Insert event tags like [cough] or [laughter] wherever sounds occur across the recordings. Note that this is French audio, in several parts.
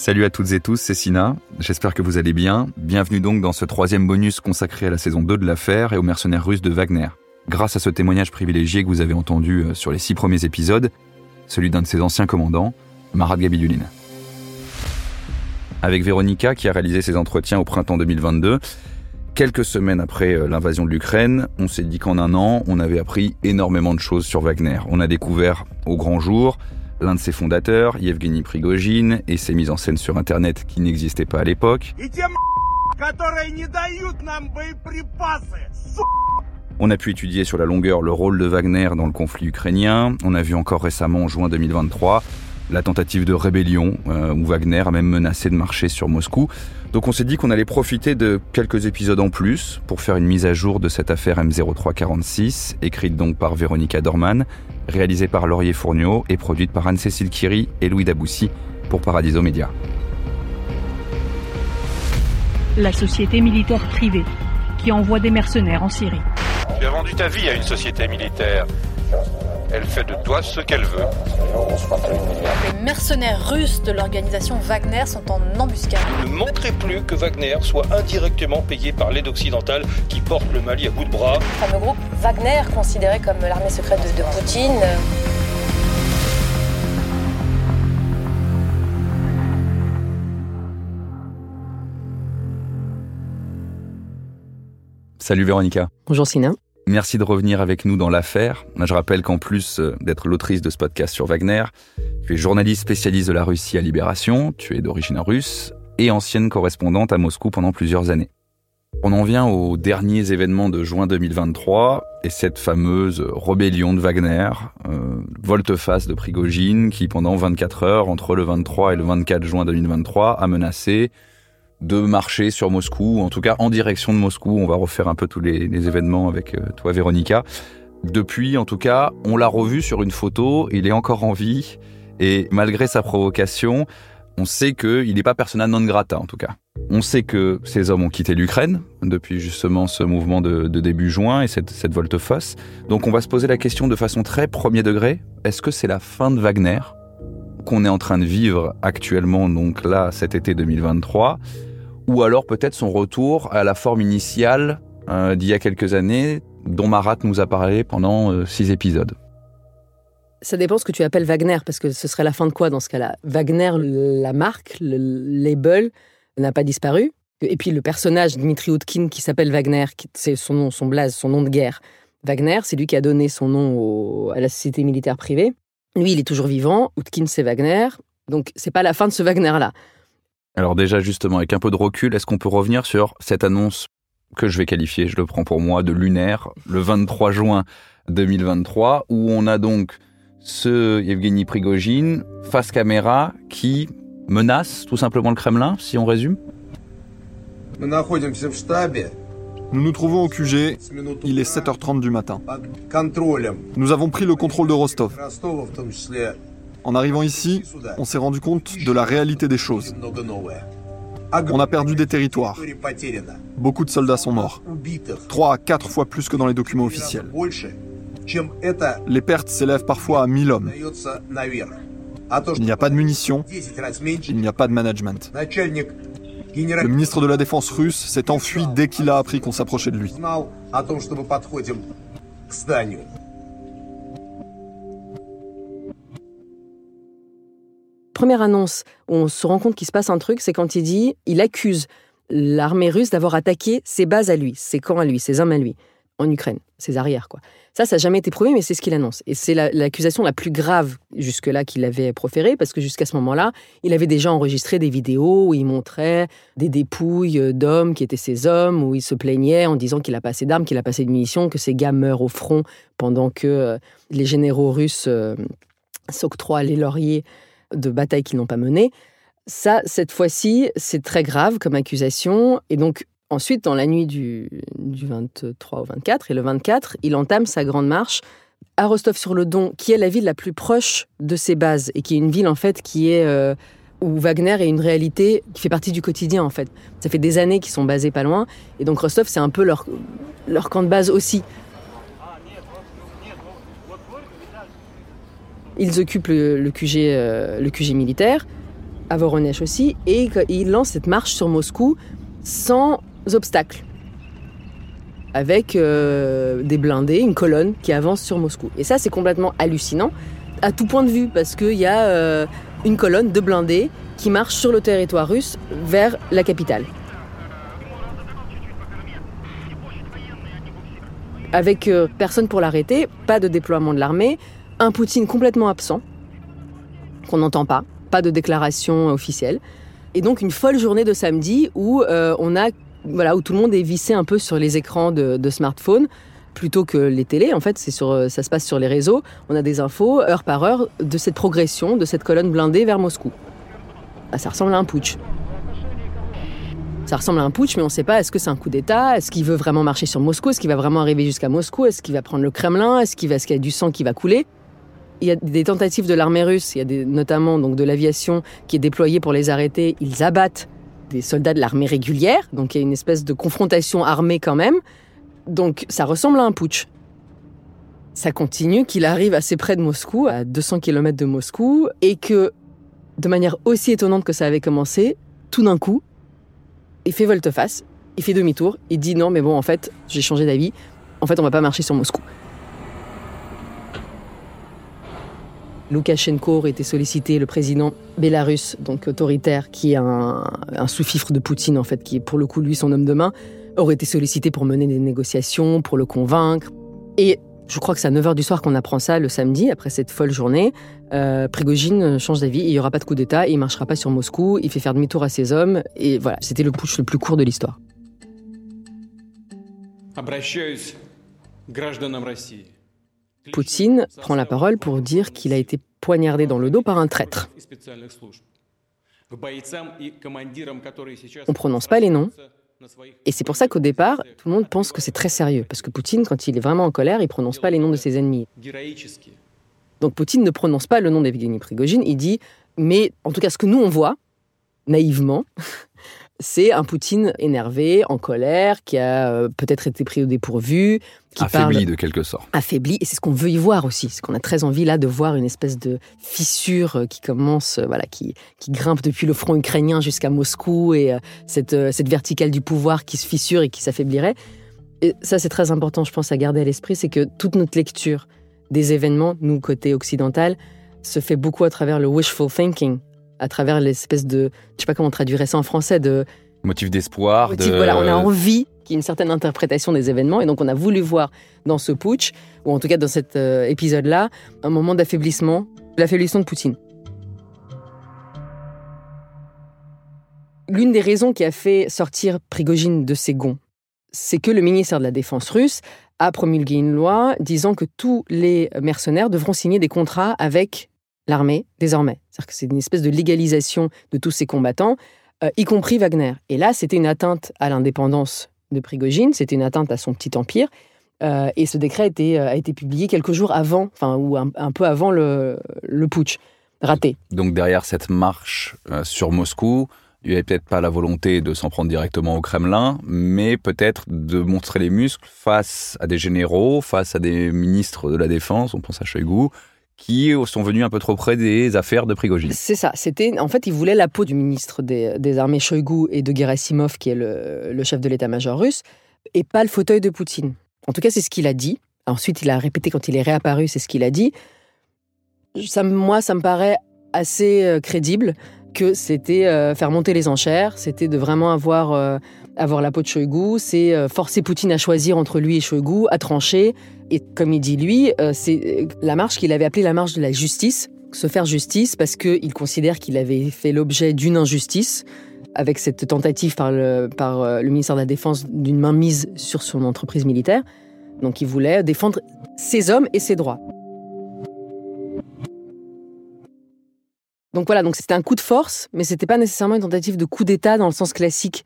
Salut à toutes et tous, c'est Sina. J'espère que vous allez bien. Bienvenue donc dans ce troisième bonus consacré à la saison 2 de l'affaire et aux mercenaires russes de Wagner. Grâce à ce témoignage privilégié que vous avez entendu euh, sur les six premiers épisodes, celui d'un de ses anciens commandants, Marat Gabidulin. Avec Véronica, qui a réalisé ses entretiens au printemps 2022, quelques semaines après euh, l'invasion de l'Ukraine, on s'est dit qu'en un an, on avait appris énormément de choses sur Wagner. On a découvert au grand jour l'un de ses fondateurs, Yevgeny Prigogine, et ses mises en scène sur Internet qui n'existaient pas à l'époque. On a pu étudier sur la longueur le rôle de Wagner dans le conflit ukrainien. On a vu encore récemment, en juin 2023, la tentative de rébellion, euh, où Wagner a même menacé de marcher sur Moscou. Donc on s'est dit qu'on allait profiter de quelques épisodes en plus pour faire une mise à jour de cette affaire M0346, écrite donc par Véronica Dorman, réalisée par Laurier Fourniot et produite par Anne-Cécile Kiri et Louis Daboussi pour Paradiso Media. La société militaire privée qui envoie des mercenaires en Syrie. Tu as vendu ta vie à une société militaire. Elle fait de toi ce qu'elle veut. Les mercenaires russes de l'organisation Wagner sont en embuscade. Ne manquerait plus que Wagner soit indirectement payé par l'aide occidentale qui porte le Mali à bout de bras. Le fameux groupe Wagner, considéré comme l'armée secrète de, de Poutine. Salut Véronica. Bonjour Sina. Merci de revenir avec nous dans l'affaire. Je rappelle qu'en plus euh, d'être l'autrice de ce podcast sur Wagner, tu es journaliste spécialiste de la Russie à Libération, tu es d'origine russe et ancienne correspondante à Moscou pendant plusieurs années. On en vient aux derniers événements de juin 2023 et cette fameuse rébellion de Wagner, euh, volte-face de Prigogine qui pendant 24 heures entre le 23 et le 24 juin 2023 a menacé de marcher sur Moscou, en tout cas en direction de Moscou. On va refaire un peu tous les, événements avec euh, toi, Véronica. Depuis, en tout cas, on l'a revu sur une photo, il est encore en vie, et malgré sa provocation, on sait qu'il n'est pas persona non grata, en tout cas. On sait que ces hommes ont quitté l'Ukraine depuis justement ce mouvement de, de début juin et cette, cette volte-face. Donc on va se poser la question de façon très premier degré, est-ce que c'est la fin de Wagner qu'on est en train de vivre actuellement, donc là, cet été 2023 ou alors peut-être son retour à la forme initiale euh, d'il y a quelques années, dont Marat nous a parlé pendant euh, six épisodes. Ça dépend ce que tu appelles Wagner, parce que ce serait la fin de quoi dans ce cas-là? Wagner, la marque, le n'a pas disparu. Et puis le personnage Dmitri Outkin qui s'appelle Wagner, c'est son nom, son blaze, son nom de guerre. Wagner, c'est lui qui a donné son nom à la société militaire privée. Lui, il est toujours vivant. Outkin, c'est Wagner. Donc, c'est pas la fin de ce Wagner-là. Alors déjà justement, avec un peu de recul, est-ce qu'on peut revenir sur cette annonce que je vais qualifier, je le prends pour moi, de lunaire, le 23 juin 2023, où on a donc ce Yevgeny Prigogine face caméra qui menace tout simplement le Kremlin, si on résume? Nous nous trouvons au QG, il est 7h30 du matin. Nous avons pris le contrôle de Rostov. En arrivant ici, on s'est rendu compte de la réalité des choses. On a perdu des territoires. Beaucoup de soldats sont morts. Trois à quatre fois plus que dans les documents officiels. Les pertes s'élèvent parfois à 1000 hommes. Il n'y a pas de munitions, il n'y a pas de management. Le ministre de la Défense russe s'est enfui dès qu'il a appris qu'on s'approchait de lui. Première annonce où on se rend compte qu'il se passe un truc, c'est quand il dit, il accuse l'armée russe d'avoir attaqué ses bases à lui, ses camps à lui, ses hommes à lui, en Ukraine, ses arrières, quoi. Ça, ça n'a jamais été prouvé, mais c'est ce qu'il annonce. Et c'est l'accusation la, plus grave jusque-là qu'il avait proférée, parce que jusqu'à ce moment-là, il avait déjà enregistré des vidéos où il montrait des dépouilles d'hommes qui étaient ses hommes, où il se plaignait en disant qu'il a pas assez d'armes, qu'il a pas assez de munitions, que ses gars meurent au front pendant que euh, les généraux russes euh, s'octroient les lauriers de batailles qu'ils n'ont pas menées. Ça, cette fois-ci, c'est très grave comme accusation. Et donc, ensuite, dans la nuit du, du 23 au 24, et le 24, il entame sa grande marche à Rostov-sur-le-Don, qui est la ville la plus proche de ses bases, et qui est une ville, en fait, qui est... Euh, où Wagner est une réalité qui fait partie du quotidien, en fait. Ça fait des années qu'ils sont basés pas loin, et donc Rostov, c'est un peu leur, leur camp de base aussi. Ils occupent le, QG, euh, militaire. à Voronezh aussi, et il lance cette marche sur Moscou sans obstacle, avec euh, des blindés, une colonne qui avance sur Moscou. Et ça, c'est complètement hallucinant, à tout point de vue, parce qu'il y a euh, une colonne de blindés qui marche sur le territoire russe vers la capitale. Avec personne pour l'arrêter, pas de déploiement de l'armée, un Poutine complètement absent, qu'on n'entend pas, pas de déclaration officielle. Et donc une folle journée de samedi où euh, on a voilà où tout le monde est vissé un peu sur les écrans de, de smartphone plutôt que les télés. En fait, c'est sur euh, ça se passe sur les réseaux. On a des infos heure par heure de cette progression de cette colonne blindée vers Moscou. Ah, ça ressemble à un putsch. Ça ressemble à un putsch, mais on ne sait pas est-ce que c'est un coup d'État, est-ce qu'il veut vraiment marcher sur Moscou, est-ce qu'il va vraiment arriver jusqu'à Moscou, est-ce qu'il va prendre le Kremlin, est-ce qu'il va, est qu'il y a du sang qui va couler? Il y a des tentatives de l'armée russe, il y a notamment donc de l'aviation qui est déployée pour les arrêter. Ils abattent des soldats de l'armée régulière, donc il y a une espèce de confrontation armée quand même. Donc ça ressemble à un putsch. Ça continue qu'il arrive assez près de Moscou, à 200 km de Moscou, et que, de manière aussi étonnante que ça avait commencé, tout d'un coup, il fait volte-face, il fait demi-tour, il dit non mais bon en fait j'ai changé d'avis, en fait on va pas marcher sur Moscou. Loukachenko aurait été sollicité, le président bélarusse, donc autoritaire, qui est un, sous-fifre de Poutine en fait, qui est pour le coup lui son homme de main, aurait été sollicité pour mener des négociations, pour le convaincre. Et je crois que c'est à 9h du soir qu'on apprend ça le samedi, après cette folle journée. Euh, Prigogine change d'avis, il n'y aura pas de coup d'État, il ne marchera pas sur Moscou, il fait faire demi-tour à ses hommes, et voilà, c'était le push le plus court de l'histoire. Poutine prend la parole pour dire qu'il a été poignardé dans le dos par un traître. On prononce pas les noms, et c'est pour ça qu'au départ, tout le monde pense que c'est très sérieux, parce que Poutine, quand il est vraiment en colère, il prononce pas les noms de ses ennemis. Donc Poutine ne prononce pas le nom d'Evgeny Prigogine, il dit, mais en tout cas ce que nous on voit, naïvement, [laughs] c'est un Poutine énervé, en colère, qui a euh, peut-être été pris au dépourvu, qui affaibli de quelque sorte. Affaibli, et c'est ce qu'on veut y voir aussi, c'est qu'on a très envie là de voir une espèce de fissure euh, qui commence, euh, voilà, qui, qui grimpe depuis le front ukrainien jusqu'à Moscou, et cette, cette verticale du pouvoir qui se fissure et qui s'affaiblirait. Et ça, c'est très important, je pense, à garder à l'esprit, c'est que toute notre lecture des événements, nous, côté occidental, se fait beaucoup à travers le wishful thinking, à travers l'espèce de, je sais pas comment on traduirait ça en français, de motif d'espoir. De... Voilà, on a envie qu'il y ait une certaine interprétation des événements, et donc on a voulu voir dans ce putsch, ou en tout cas dans cet euh, épisode-là, un moment d'affaiblissement, l'affaiblissement de Poutine. L'une des raisons qui a fait sortir Prigogine de ses gonds, c'est que le ministère de la Défense russe a promulgué une loi disant que tous les mercenaires devront signer des contrats avec l'armée désormais. C'est-à-dire que c'est une espèce de légalisation de tous ces combattants, euh, y compris Wagner. Et là, c'était une atteinte à l'indépendance de Prigogine, c'était une atteinte à son petit empire. Euh, et ce décret a été, euh, a été, publié quelques jours avant, enfin, ou un, peu avant le, le, putsch raté. Donc derrière cette marche sur Moscou, il n'y avait peut-être pas la volonté de s'en prendre directement au Kremlin, mais peut-être de montrer les muscles face à des généraux, face à des ministres de la Défense, on pense à Shoigu, qui sont venus un peu trop près des affaires de Prigogine. C'est ça. C'était en fait, il voulait la peau du ministre des, armées Shoigu et de Gerasimov, qui est le, chef de l'état-major russe, et pas le fauteuil de Poutine. En tout cas, c'est ce qu'il a dit. Ensuite, il a répété quand il est réapparu, c'est ce qu'il a dit. Ça, moi, ça me paraît assez euh, crédible que c'était euh, faire monter les enchères, c'était de vraiment avoir, euh, avoir la peau de Shoigu, c'est forcer Poutine à choisir entre lui et Shoigu, à trancher, et comme il dit lui, euh, c'est la marche qu'il avait appelée la marche de la justice, se faire justice parce qu'il considère qu'il avait fait l'objet d'une injustice avec cette tentative par le, par euh, le ministère de la Défense d'une main mise sur son entreprise militaire. Donc il voulait défendre ses hommes et ses droits. Donc voilà, donc c'était un coup de force, mais c'était pas nécessairement une tentative de coup d'État dans le sens classique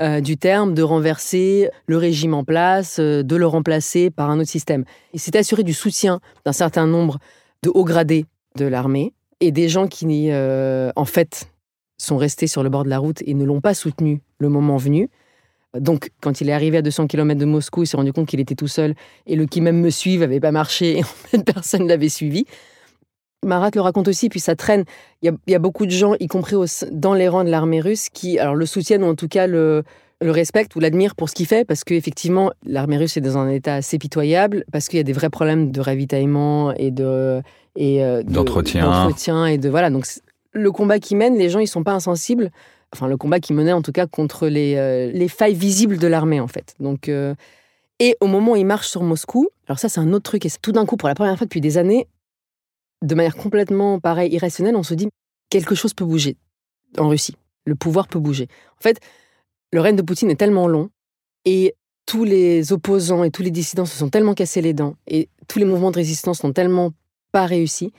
euh, du terme, de renverser le régime en place, euh, de le remplacer par un autre système. Il s'est assuré du soutien d'un certain nombre de hauts gradés de l'armée et des gens qui, euh, en fait, sont restés sur le bord de la route et ne l'ont pas soutenu le moment venu. Donc, quand il est arrivé à 200 km de Moscou, il s'est rendu compte qu'il était tout seul et le qui même me suive n'avait pas marché et en fait, [laughs] personne ne l'avait suivi. Marat le raconte aussi, puis ça traîne. Il y a, beaucoup de gens, y compris dans les rangs de l'armée russe, qui alors le soutiennent ou en tout cas le, le respectent ou l'admirent pour ce qu'il fait, parce qu'effectivement, l'armée russe est dans un état assez pitoyable, parce qu'il y a des vrais problèmes de ravitaillement et de et euh, d'entretien. et de voilà. Donc le combat qu'il mène, les gens ils sont pas insensibles. Enfin, le combat qu'il menait en tout cas contre les, euh, les failles visibles de l'armée en fait. Donc euh, et au moment où il marche sur Moscou, alors ça c'est un autre truc et tout d'un coup pour la première fois depuis des années, de manière complètement pareille, irrationnelle, on se dit quelque chose peut bouger en Russie. Le pouvoir peut bouger. En fait, le règne de Poutine est tellement long et tous les opposants et tous les dissidents se sont tellement cassés les dents et tous les mouvements de résistance n'ont tellement pas réussi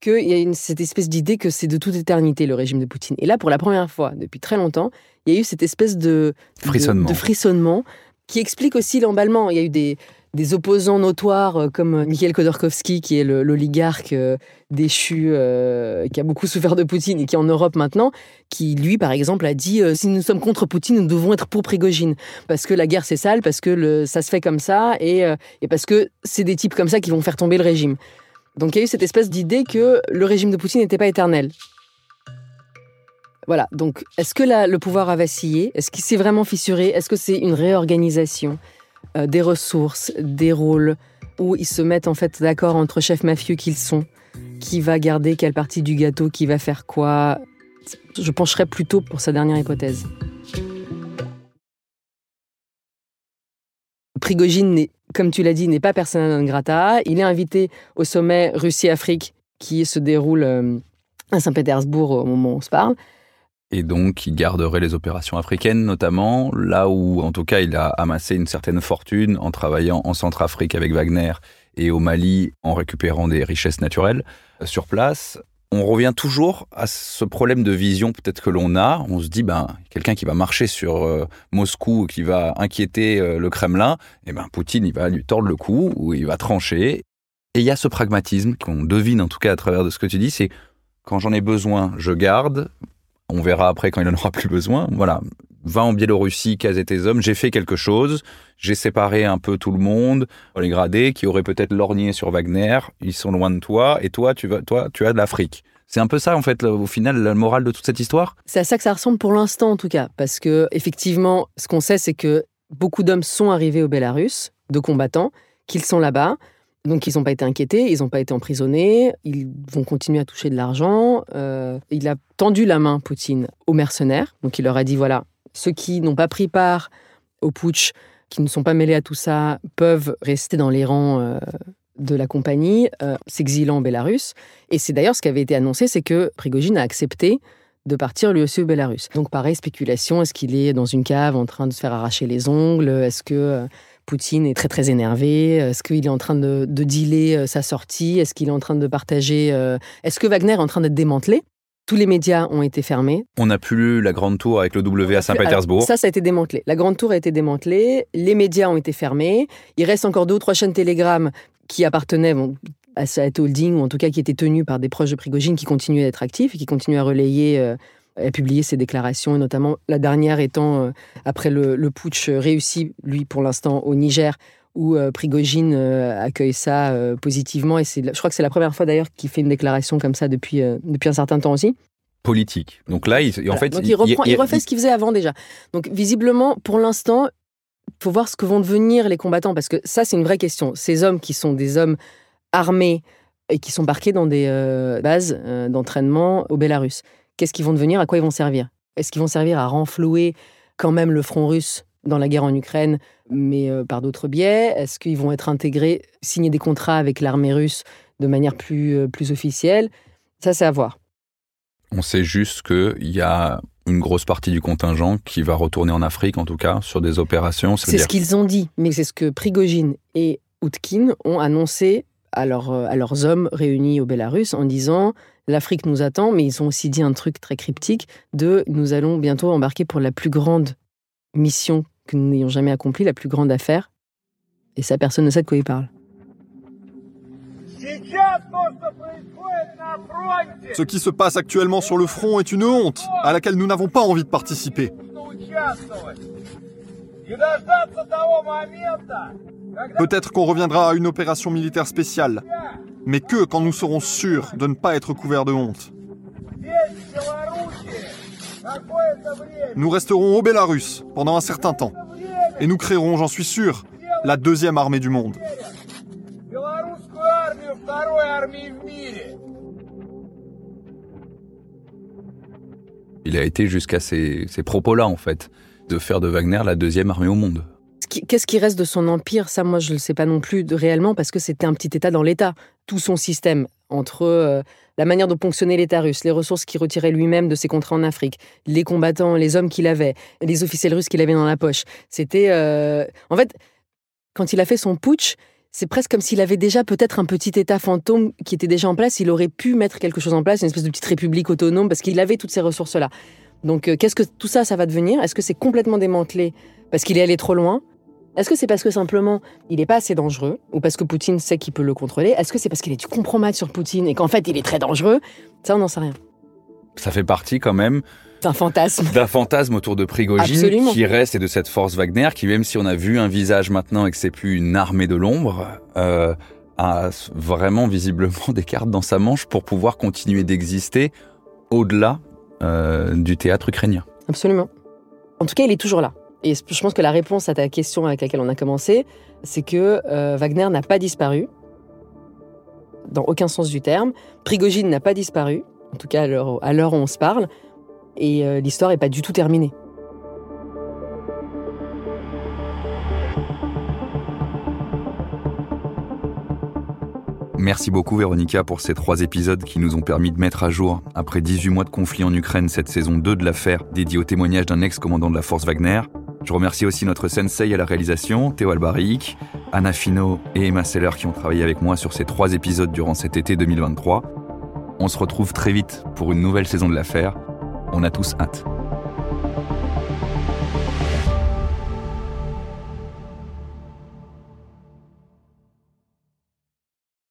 qu'il y a une, cette espèce d'idée que c'est de toute éternité le régime de Poutine. Et là, pour la première fois depuis très longtemps, il y a eu cette espèce de frissonnement, de frissonnement qui explique aussi l'emballement. Il y a eu des, des opposants notoires euh, comme Mikhail Khodorkovsky, qui est l'oligarque euh, déchu, euh, qui a beaucoup souffert de Poutine et qui est en Europe maintenant, qui lui, par exemple, a dit si nous sommes contre Poutine, nous devons être pour Prigogine, parce que la guerre c'est sale, parce que ça se fait comme ça, et parce que c'est des types comme ça qui vont faire tomber le régime. Donc il y a eu cette espèce d'idée que le régime de Poutine n'était pas éternel. Voilà, donc est-ce que le pouvoir a vacillé? Est-ce qu'il s'est vraiment fissuré? Est-ce que c'est une réorganisation? Euh, des ressources, des rôles, où ils se mettent en fait d'accord entre chefs mafieux qu'ils sont, qui va garder quelle partie du gâteau, qui va faire quoi. Je pencherais plutôt pour sa dernière hypothèse. Prigogine, comme tu l'as dit, n'est pas persona non grata. Il est invité au sommet Russie-Afrique qui se déroule euh, à Saint-Pétersbourg au moment où on se parle. Et donc, il garderait les opérations africaines, notamment, là où, en tout cas, il a amassé une certaine fortune en travaillant en Centrafrique avec Wagner et au Mali en récupérant des richesses naturelles euh, sur place. On revient toujours à ce problème de vision peut-être que l'on a. On se dit, ben, quelqu'un qui va marcher sur euh, Moscou, qui va inquiéter euh, le Kremlin, et eh ben, Poutine, il va lui tordre le cou ou il va trancher. Et il y a ce pragmatisme qu'on devine en tout cas à travers de ce que tu dis, c'est quand j'en ai besoin, je garde. On verra après quand il n'en aura plus besoin. Voilà. Va en Biélorussie, caser tes hommes. J'ai fait quelque chose. J'ai séparé un peu tout le monde, les gradés, qui auraient peut-être lorgné sur Wagner. Ils sont loin de toi. Et toi, tu, vas, toi, tu as de l'Afrique. C'est un peu ça, en fait, au final, la morale de toute cette histoire? C'est à ça que ça ressemble pour l'instant, en tout cas. Parce que, effectivement, ce qu'on sait, c'est que beaucoup d'hommes sont arrivés au Bélarus, de combattants, qu'ils sont là-bas. Donc, ils n'ont pas été inquiétés, ils n'ont pas été emprisonnés, ils vont continuer à toucher de l'argent. Euh, il a tendu la main, Poutine, aux mercenaires. Donc, il leur a dit voilà, ceux qui n'ont pas pris part au putsch, qui ne sont pas mêlés à tout ça, peuvent rester dans les rangs euh, de la compagnie, euh, s'exilant en Bélarus. Et c'est d'ailleurs ce qui avait été annoncé c'est que Prigogine a accepté de partir lui aussi au Bélarus. Donc, pareil, spéculation est-ce qu'il est dans une cave en train de se faire arracher les ongles? Est-ce que Poutine est très très énervé Est-ce qu'il est en train de, dealer euh, sa sortie? Est-ce qu'il est en train de partager euh, Est-ce que Wagner est en train d'être démantelé? Tous les médias ont été fermés. On n'a plus la grande tour avec le W à Saint-Pétersbourg. Ça, ça a été démantelé. La grande tour a été démantelée. Les médias ont été fermés. Il reste encore deux ou trois chaînes Telegram qui appartenaient à cette holding, ou en tout cas qui étaient tenues par des proches de Prigogine qui continuaient d'être actifs et qui continuent à relayer euh, a publié ses déclarations, et notamment la dernière étant euh, après le, putsch réussi, lui pour l'instant au Niger, où euh, Prigogine euh, accueille ça positivement. Et je crois que c'est la première fois d'ailleurs qu'il fait une déclaration comme ça depuis, depuis un certain temps aussi. Politique. Donc là, il, en fait, il, reprend, il, refait ce qu'il faisait avant déjà. Donc visiblement, pour l'instant, il faut voir ce que vont devenir les combattants, parce que ça, c'est une vraie question. Ces hommes qui sont des hommes armés et qui sont parqués dans des bases d'entraînement au Bélarus qu'est-ce qu'ils vont devenir, à quoi ils vont servir? Est-ce qu'ils vont servir à renflouer quand même le front russe dans la guerre en Ukraine, mais euh, par d'autres biais? Est-ce qu'ils vont être intégrés, signer des contrats avec l'armée russe de manière plus, euh, plus officielle? Ça, c'est à voir. On sait juste qu'il y a une grosse partie du contingent qui va retourner en Afrique, en tout cas, sur des opérations. C'est ce qu'ils ont dit, mais c'est ce que Prigogine et Outkin ont annoncé à, euh, à leurs hommes réunis au Bélarus en disant l'Afrique nous attend, mais ils ont aussi dit un truc très cryptique de nous allons bientôt embarquer pour la plus grande mission que nous n'ayons jamais accomplie, la plus grande affaire. Et ça, personne ne sait de quoi il parle. Ce qui se passe actuellement sur le front est une honte à laquelle nous n'avons pas envie de participer. Peut-être qu'on reviendra à une opération militaire spéciale, mais que quand nous serons sûrs de ne pas être couverts de honte. Nous resterons au Bélarus pendant un certain temps, et nous créerons, j'en suis sûr, la deuxième armée du monde. Il a été jusqu'à ces, propos-là, en fait, de faire de Wagner la deuxième armée au monde. Qu'est-ce qui reste de son empire? Ça, moi, je ne le sais pas non plus réellement, parce que c'était un petit État dans l'État. Tout son système, entre euh, la manière dont fonctionnait l'État russe, les ressources qu'il retirait lui-même de ses contrats en Afrique, les combattants, les hommes qu'il avait, les officiels russes qu'il avait dans la poche. C'était... Euh, en fait, quand il a fait son putsch, c'est presque comme s'il avait déjà peut-être un petit État fantôme qui était déjà en place. Il aurait pu mettre quelque chose en place, une espèce de petite république autonome, parce qu'il avait toutes ces ressources-là. Donc, euh, qu'est-ce que tout ça, ça va devenir? Est-ce que c'est complètement démantelé? Parce qu'il est allé trop loin est-ce que c'est parce que simplement il n'est pas assez dangereux ou parce que Poutine sait qu'il peut le contrôler? Est-ce que c'est parce qu'il est du compromettre sur Poutine et qu'en fait il est très dangereux? Ça, on n'en sait rien. Ça fait partie quand même d'un fantasme. D'un fantasme autour de Prigogine qui reste et de cette force Wagner qui, même si on a vu un visage maintenant et que c'est plus une armée de l'ombre, euh, a vraiment visiblement [laughs] des cartes dans sa manche pour pouvoir continuer d'exister au-delà euh, du théâtre ukrainien. Absolument. En tout cas, il est toujours là. Et je pense que la réponse à ta question avec laquelle on a commencé, c'est que euh, Wagner n'a pas disparu, dans aucun sens du terme. Prigogine n'a pas disparu, en tout cas à l'heure où on se parle, et euh, l'histoire n'est pas du tout terminée. Merci beaucoup Véronica pour ces trois épisodes qui nous ont permis de mettre à jour, après 18 mois de conflit en Ukraine, cette saison 2 de l'affaire dédiée au témoignage d'un ex-commandant de la force Wagner. Je remercie aussi notre sensei à la réalisation, Théo Albaric, Anna Fino et Emma Seller qui ont travaillé avec moi sur ces trois épisodes durant cet été 2023. On se retrouve très vite pour une nouvelle saison de l'affaire. On a tous hâte.